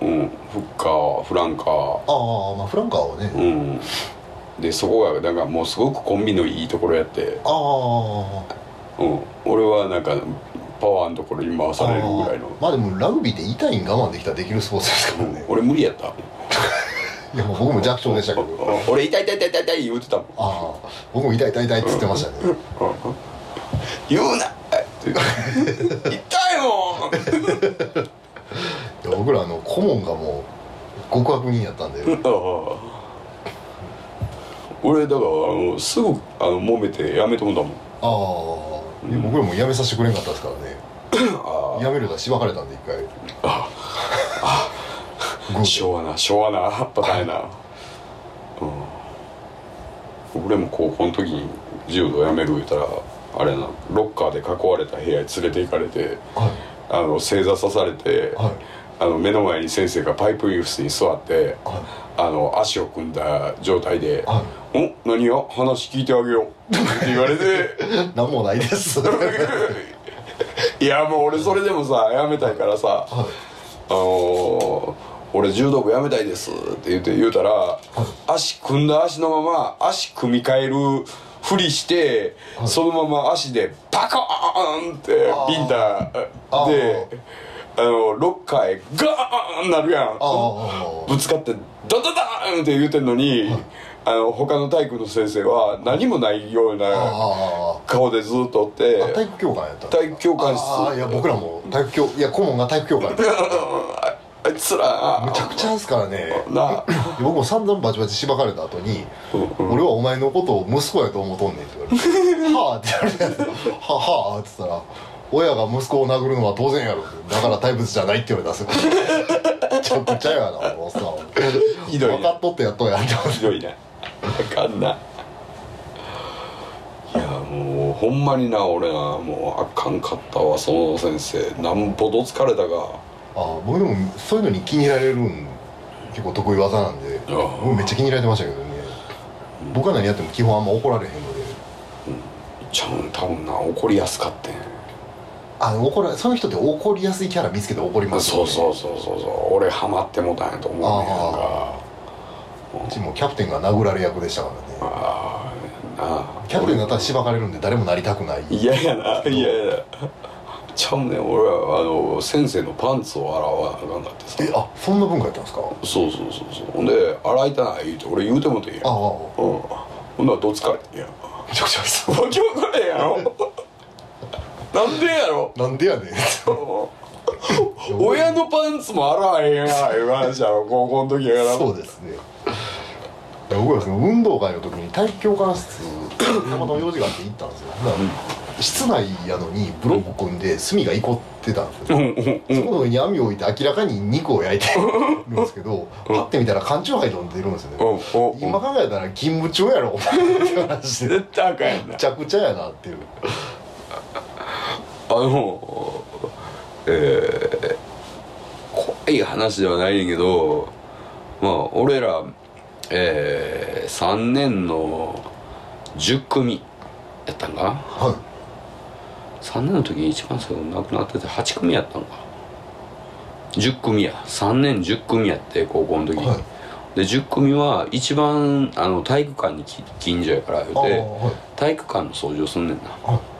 うん。フッカーフランカー。ああまあフランカーはね、うん。でそこがなんかもうすごくコンビのいいところやって、ああうん、俺はなんかパワーのところに回されるぐらいの。まあでもラグビーって痛いん我慢できたらできるスポーツですからね、俺無理やった。いや僕も弱小でしたけど。俺痛い痛い痛い痛い痛い言うてたもん。ああ僕も痛い痛い痛いって言ってましたね。言うな。痛いもん。いや僕らあの顧問がもう極悪人やったんで。俺だからあのすぐあの揉めてやめてもんだもん。ああ、いや僕らも辞めさせてくれんかったですからね。あ辞めるとしばかれたんで一回。あグー昭和な昭和なパターンやな、うん、俺も高校の時に柔道やめる言うたらあれやなロッカーで囲われた部屋に連れて行かれてはい。あの正座さされて、はい。あの目の前に先生がパイプ椅子に座ってはあの足を組んだ状態では「お何や？話聞いてあげよう」って言われて。い 何もないです。は いやもう俺それでもさやめたいからさ「あのー俺柔道部やめたいです」って言って言うたら足組んだ足のまま足組み替えるふりして、はい。そのまま足でバカーンってビンタであのロッカーへガーンなるやん。ああ。ぶつかってドドドーンって言うてんのに、あの他の体育の先生は何もないようなあ顔でずっとおってあ体育教官やった体育教官室。ああいや僕らも体育教いや顧問が体育教官やった。あ あいつらむちゃくちゃですからね。な僕も散々バチバチしばかれた後に「俺はお前のことを息子やと思うとんねん」って言われて「はあ」って言われたんですよ「ははあ」って言ったら「親が息子を殴るのは当然やろ」だから大仏じゃないって言われたす ちゃくちゃやなおっさんひどいね。分かっとってやっとんやって思ってひどいなあかんない。やもうほんまにな俺なもうあかんかったわその先生。なんぼどつかれたか。あ僕でもそういうのに気に入られるん結構得意技なんであ僕めっちゃ気に入られてましたけどね。僕は何やっても基本あんま怒られへんので。ちゃうん多分な怒りやすかってんあの怒らその人って怒りやすいキャラ見つけて怒りますそうそうそうそうそう。俺ハマってもたんやと思うねんか。うちもキャプテンが殴られ役でしたからね。ああ。キャプテンだったらしばかれるんで誰もなりたくない。嫌やな嫌やちゃうねん俺はあの先生のパンツを洗わなあかんかってさ。えあそんな文化やったんですか？そうそうそうそう。ほんで洗いたない言うて俺言うてもてんやん。ああうん。ほんならどつかれてんやん。め ちゃくちゃですわけわからへんやろなんでやろ？なんでやねん。親のパンツも洗わへんやんいう話やろ高校の時やから。そうですね。僕はその運動会の時に体育教官室たまたま用事があって行ったんですよ。室内やのにブロック組んで炭がいこってたんですよ。うんうんうん。そこの上に網を置いて明らかに肉を焼いてるんですけどパッて見たら缶チューハイ飲んでるんですよね。うんうん今考えたら勤務中やろって話で。絶対あかんやんな。めちゃくちゃやなっていうあのえー、怖い話ではないねんけどまあ俺らえー、3年の10組やったんかな？はい。3年の時に一番最後亡くなってて8組やったのか。10組や。3年10組やって高校の時、はい。で10組は一番あの体育館にき近所やから言うてはい。体育館の掃除をすんねんな。はい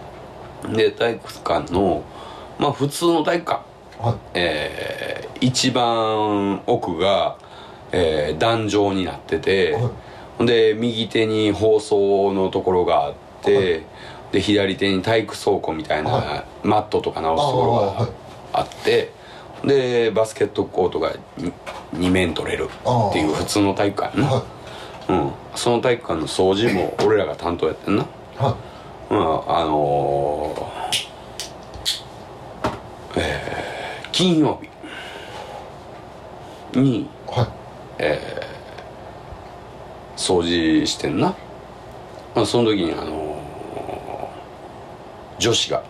で体育館のまあ普通の体育館。はいえー一番奥が、えー壇上になってて、はい。で右手に放送のところがあって、はい。で左手に体育倉庫みたいな、はマットとか直すところがあって、でバスケットコートが 2, 面取れるっていう普通の体育館な、はうん、その体育館の掃除も俺らが担当やってんな、いはうん、あのー、えー金曜日。にい。はい掃除してんな、まあ、その時にあのー女子が、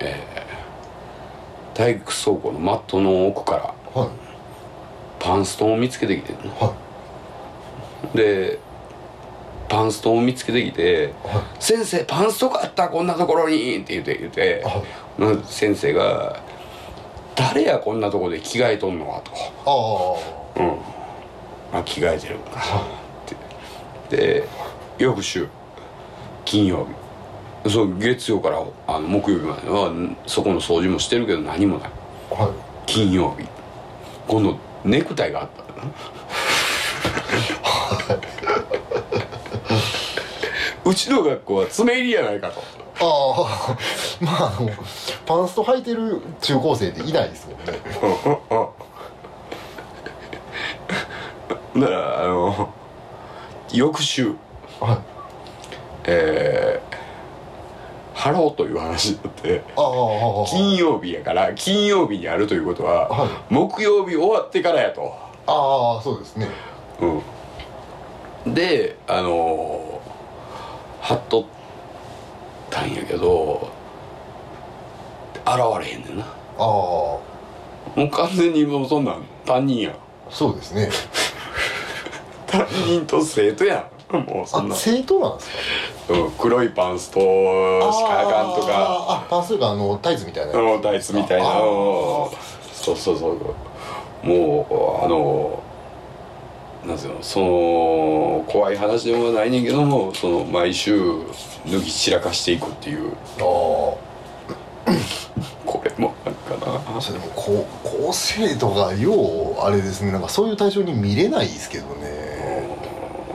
えー体育倉庫のマットの奥からはい。パンストンを見つけてきてんなはでパンストンを見つけてきていはい「先生パンストがあった？こんなところに」って言って言って。先生が「誰やこんなとこで着替えとんの？は」と。あ「うん。あ着替えてるから」って。で翌週金曜日。そう月曜からあの木曜日まではそこの掃除もしてるけど何もない。あはい。金曜日。今度ネクタイがあったなうちの学校は爪入りやないかと。ああ まああのパンスト履いてる中高生っていないですもんね。だからあの翌週。はい。えー、ハローという話になって。金曜日やから金曜日にあるということは、はい。木曜日終わってからやと。ああそうですね。うん。であのー、張っとったんやけど現れへんねんな。ああ。もう完全にもうそんなん担任や。んそうですね。担任と生徒や。んもうそんな、あ生徒なんですか？うん、黒いパンストしかあかんとか。ああパンスというかあのタイツみたいな。うんタイツみたいな。そうそうそう。もうあのなんつうのその怖い話でもないねんけどもその毎週脱ぎ散らかしていくっていう。あこれもなんかな。あそれでも高校生とかようあれですね。なんかそういう対象に見れないですけどね。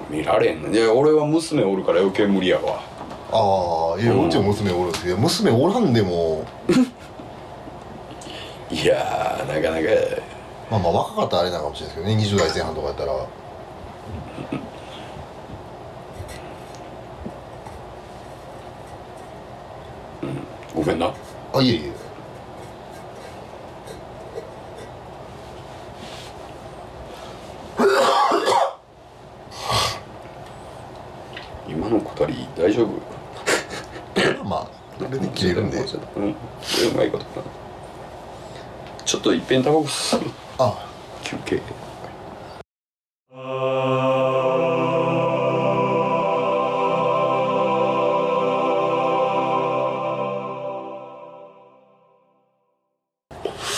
見られんのいや俺は娘おるから余計無理やわ。ああいやうん。うちも娘おるんですけど娘おらんでも。いやーなかなかまあまあ若かったらあれなのかもしれないですけどね。20代前半とかやったら。ごめんな。あいえいえ。今のくだり大丈夫？まあこれで切れるんで。うん。うまいことな。ちょっといっぺんタバコ吸うあ。休憩。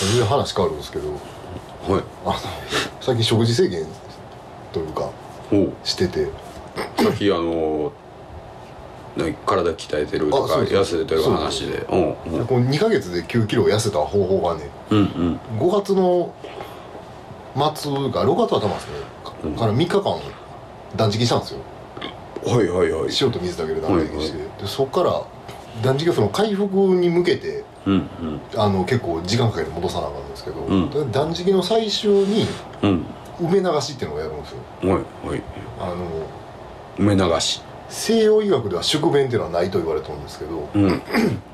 全然話変わるんですけど。はい。あの最近食事制限というかしてて。さっきあの何体鍛えてるとか痩せてる話で。うんうん。この2ヶ月で9キロ痩せた方法がねうんうん。5月の末が6月頭ですねうん。から3日間断食したんですよ。はいはいはい。塩と水だけで断食して、でそこから断食はその回復に向けてうんあの結構時間かけて戻さなあかんんですけど、うん。で断食の最終にうん。梅流しっていうのをやるんですよ。うんはいはい。あの梅流し西洋医学では宿便っていうのはないと言われてるんですけどうん。はい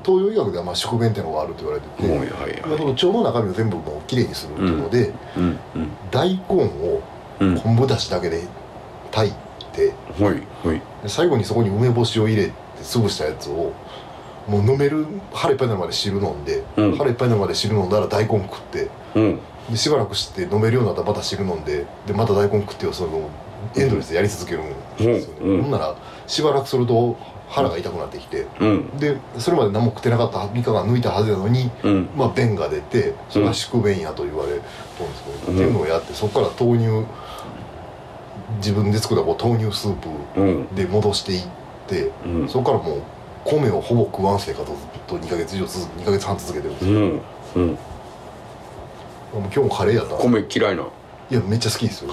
東洋医学ではまあ宿便っていうのがあると言われてて、はいまあその腸の中身を全部もうきれいにするっていうので、うん。うん。大根をうん昆布だしだけで炊いてはいはい。で最後にそこに梅干しを入れて潰したやつをもう飲める腹いっぱいになるまで汁飲んで、うん。腹いっぱいになるまで汁飲んだら大根食ってうん。でしばらくして飲めるようになったらまた汁飲んででまた大根食ってをそのエンドレスでやり続けるんですよね、うんならしばらくすると腹が痛くなってきてうん。でそれまで何も食ってなかった3日間抜いたはずなのに、うん。まあ、便が出てそれが宿便やと言われるんですけど、うん。っていうのをやってそこから豆乳自分で作ったこう豆乳スープうん。で戻していって、うん。そこからもう米をほぼ食わん生活をずっと2ヶ月以上続2ヶ月半続けてるんですよ、うん。うん。もう今日もカレーやった。米嫌いな。いやめっちゃ好きですよ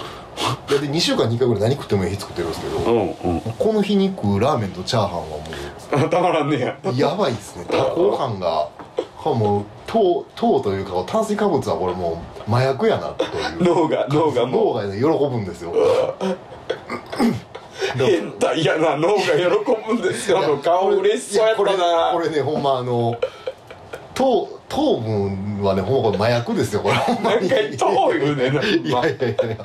いやで2週間に1回ぐらい何食ってもいい日作ってるんですけど、うんうん。この日に食うラーメンとチャーハンはもたまらんねやうやばいですね。多幸感がもう糖糖というか炭水化物はこれもう麻薬やなという。脳が脳が脳もがね喜ぶんですよ。う 変態やな。脳が喜ぶんですよ。の顔嬉しそうやったな。これこれねほんまあの糖糖分はねほんまこれ麻薬ですよこれ。ほんまに。何回どう言うねいやいやいや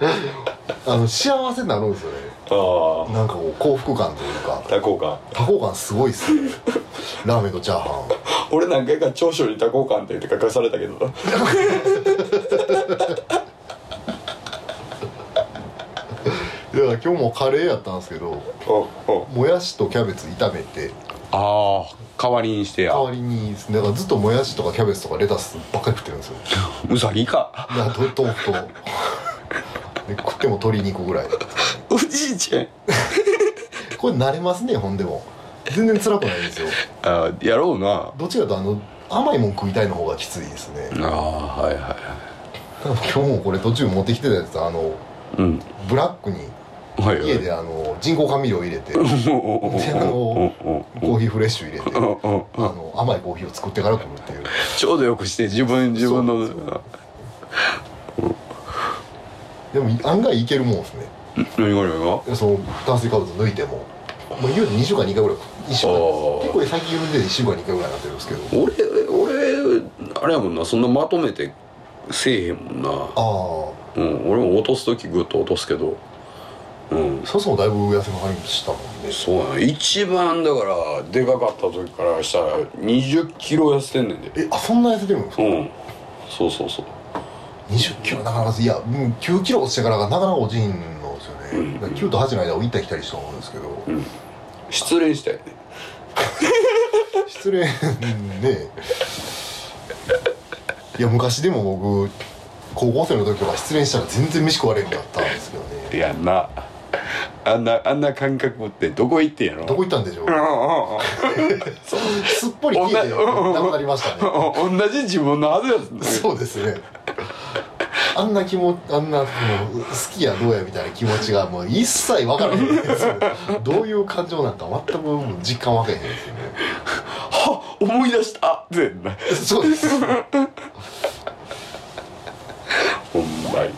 あの幸せになるんですよねあなんかこう幸福感というか。あ多幸感。多幸感すごいっすね。ラーメンとチャーハン。俺何回か長所に多幸感って言って書かされたけど。な だから今日もカレーやったんですけどおお。もやしとキャベツ炒めて。ああ代わりにしてや。代わりにだからずっともやしとかキャベツとかレタスばっかり食ってるんですよ。うさぎか。と豆腐と。で食っても鶏肉ぐらい。おじいちゃん。これ慣れますねほんでも。全然辛くないんですよ。ああやろうな。どっちかというとあの甘いもん食いたいの方がきついですね。ああはいはいはい。今日もこれ途中持ってきてたやつあのうん。ブラックに家であの人工甘味料入れて であのコーヒーフレッシュ入れてあの甘いコーヒーを作ってから来るっていう。ちょうどよくして自分自分のでも案外いけるもんですね。何が何が？その炭水化物抜いても。もう言うて2週間に1回ぐらい1週間。結構最近緩んで1週間に1回ぐらいになってるんですけど。俺俺あれやもんなそんなまとめてせえへんもんな。あうん俺も落とす時グッと落とすけど。うん。あそもそもだいぶ痩せまはりしたもんね。そうやな。一番だからでかかった時からしたら20キロ痩せてんねんで。えあそんな痩せてるんですか？うん。そうそうそう20キロなかなかいやうん9キロ落ちてからがなかなか落ちんのですよね、だから9と8の間を行ったり来たりしたと思うんですけど、失恋したよね。失礼ね。いや昔でも僕高校生の時とか失恋したら全然飯食われへんかったんですけどね。いやんな。あんなあんな感覚ってどこ行ってんやろ。どこ行ったんでしょう？うんうんうん。すっぽり聞いてなくなりましたね。同じ自分のはずやそうですねあんな気持あんなもう好きやどうやみたいな気持ちがもう一切分からへん。ですよどういう感情なんか全く実感分けへんですよねはっ思い出した。ってなそうです。ほんまに。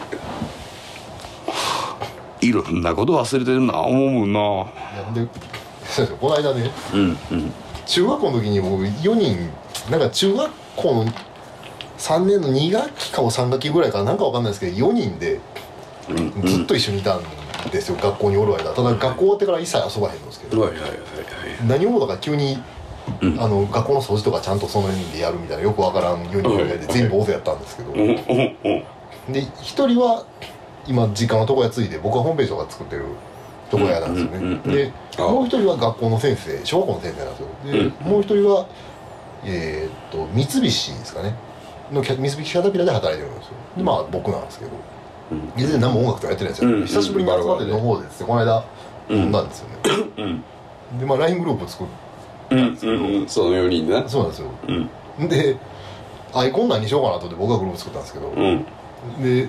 いろんなこと忘れてるな思うもんななんでこの間ねうんうん。中学校の時にもう4人なんか中学校の3年の2学期かも3学期ぐらいかなんかわかんないですけど4人でうん。ずっと一緒にいたんですよ、学校におる間た。だ学校終わってから一切遊ばへんのですけど。はいはいはいはい何を思うたか急に、うん。あの学校の掃除とかちゃんとその4人でやるみたいなよくわからん4人ぐらい。で全部大勢やったんですけど、うんうんうん。で1人は今実家の床屋ついで僕はホームページとか作ってる床屋なんですよね、うんうんうんうん。であもう一人は学校の先生小学校の先生なんですよ。で、もう一人はえーっと三菱ですかねのキャ三菱キャタピラで働いてるんですよ。でまあ僕なんですけど。うん。全然何も音楽とかやってないんですよ、うん。久しぶりに集まって飲もうで。ってこの間飲んだんですよね、うん。でまあ LINE グループ作っうんうん。うん。その4人でな。そうなんですよ。うん。でアイコン何にしようかなと思って僕がグループ作ったんですけど、うんで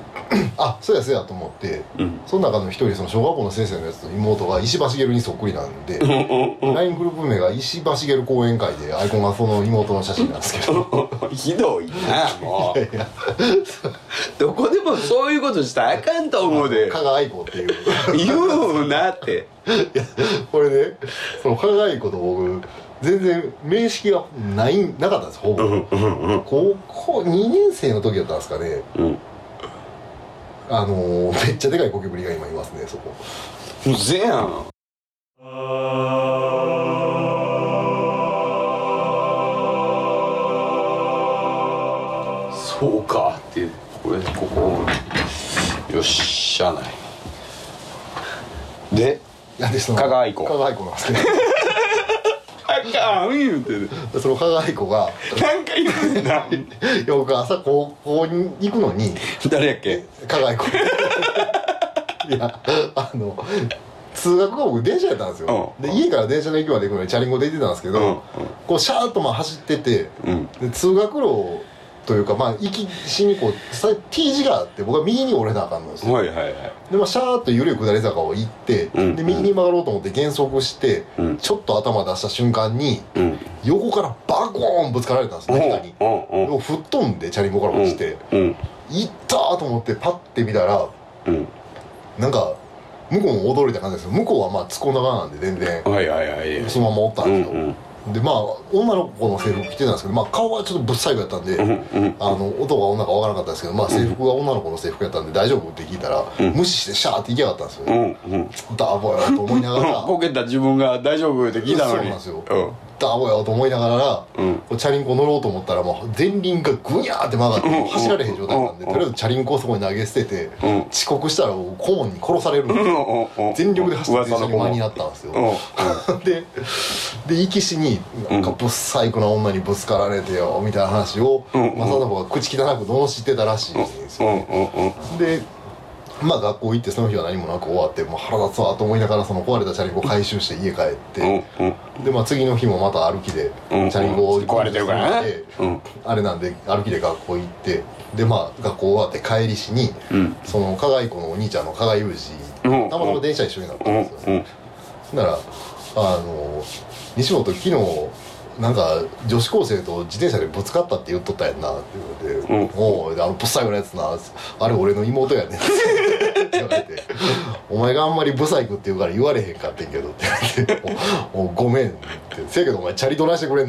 あそうやそうやと思ってうん。その中の一人その小学校の先生のやつと妹が石橋茂にそっくりなんで LINE グループ名が石橋茂講演会でアイコンがその妹の写真なんですけど。ひどいなもいやう。どこでもそういうことしたらあかんと思うで。加賀愛子っていう。言うなって。いやこれねその加賀愛子と僕全然面識がないなかったんですほぼ、うんうんうん。高校2年生の時だったんですかね。うんあのーめっちゃでかいゴキブリが今いますねそこ。うぜやん。そうかってこれここ。よっしゃない。でいやでその加賀愛子加賀愛子なんですけど。あかん言うてる。その加賀愛子がなんか言うんだ。いや僕朝高校に行くのに誰やっけ？加賀愛子。いやあの通学が僕電車やったんですよ、うん。で家から電車の駅まで行くのにチャリンコで行ってたんですけど、うん。うん。こうシャーッとまあ走っててうん。で通学路というかまあ行きしにこうさ T 字があって僕は右に折れなあかんのですよ。はいはいはい。でまあシャーッと緩い下り坂を行って、うん。で右に曲がろうと思って減速して、うん。ちょっと頭出した瞬間にうん。横からバコーンぶつかられたんですね下に。うんう。んでも吹っ飛んでチャリンコから落ちて、うん。行ったーと思ってパッて見たらうん。なんか向こうも驚いた感じですよ。向こうはまあつこ長なんで全然。はいはいはい。そのままおったんですよ、うんうんでまあ女の子の制服着てたんですけど、まあ、顔はちょっとぶっ最後やったんで、うんうん。あの男が女か分からなかったですけど、まあ、制服が女の子の制服やったんで大丈夫って聞いたら、うん。無視してシャーって行きやがったんですよ、うんうん。ダーボやと思いながら。こけた自分が大丈夫って聞いたのに。そうなんですようんダーボやと思いながら、うん。こうチャリンコ乗ろうと思ったらもう前輪がグニャーって曲がってもう走られへん状態なんで、うん。とりあえずチャリンコをそこに投げ捨てて、うん。遅刻したら顧問に殺されるんで全力で走って電車に間に合っったんですよ、うん。でで行きしになんかぶっ細工な女にぶつかられてよみたいな話をうん。正信が口汚く罵ってたらしいんですよ、うん。うん。うん。でまあ学校行ってその日は何もなく終わってもう腹立つわと思いながらその壊れたチャリンコ回収して家帰って、でまあ次の日もまた歩きでチうん。ャリンコを壊れてるからね。でうん。あれなんで歩きで学校行って。でまあ学校終わって帰りしにうん。その加賀井子のお兄ちゃんの加賀裕二うん。たまたま電車一緒になったうんんですよ、うん。ならあの西本昨日なんか女子高生と自転車でぶつかったって言っとったやんな。って言われて「おうあのぶっさいのやつな。あれ俺の妹やねん」って言われて「お前があんまりブサイクって言うから言われへんかってんけど」って言われて「おおごめん」って「せやけどお前チャリどないしてくれん」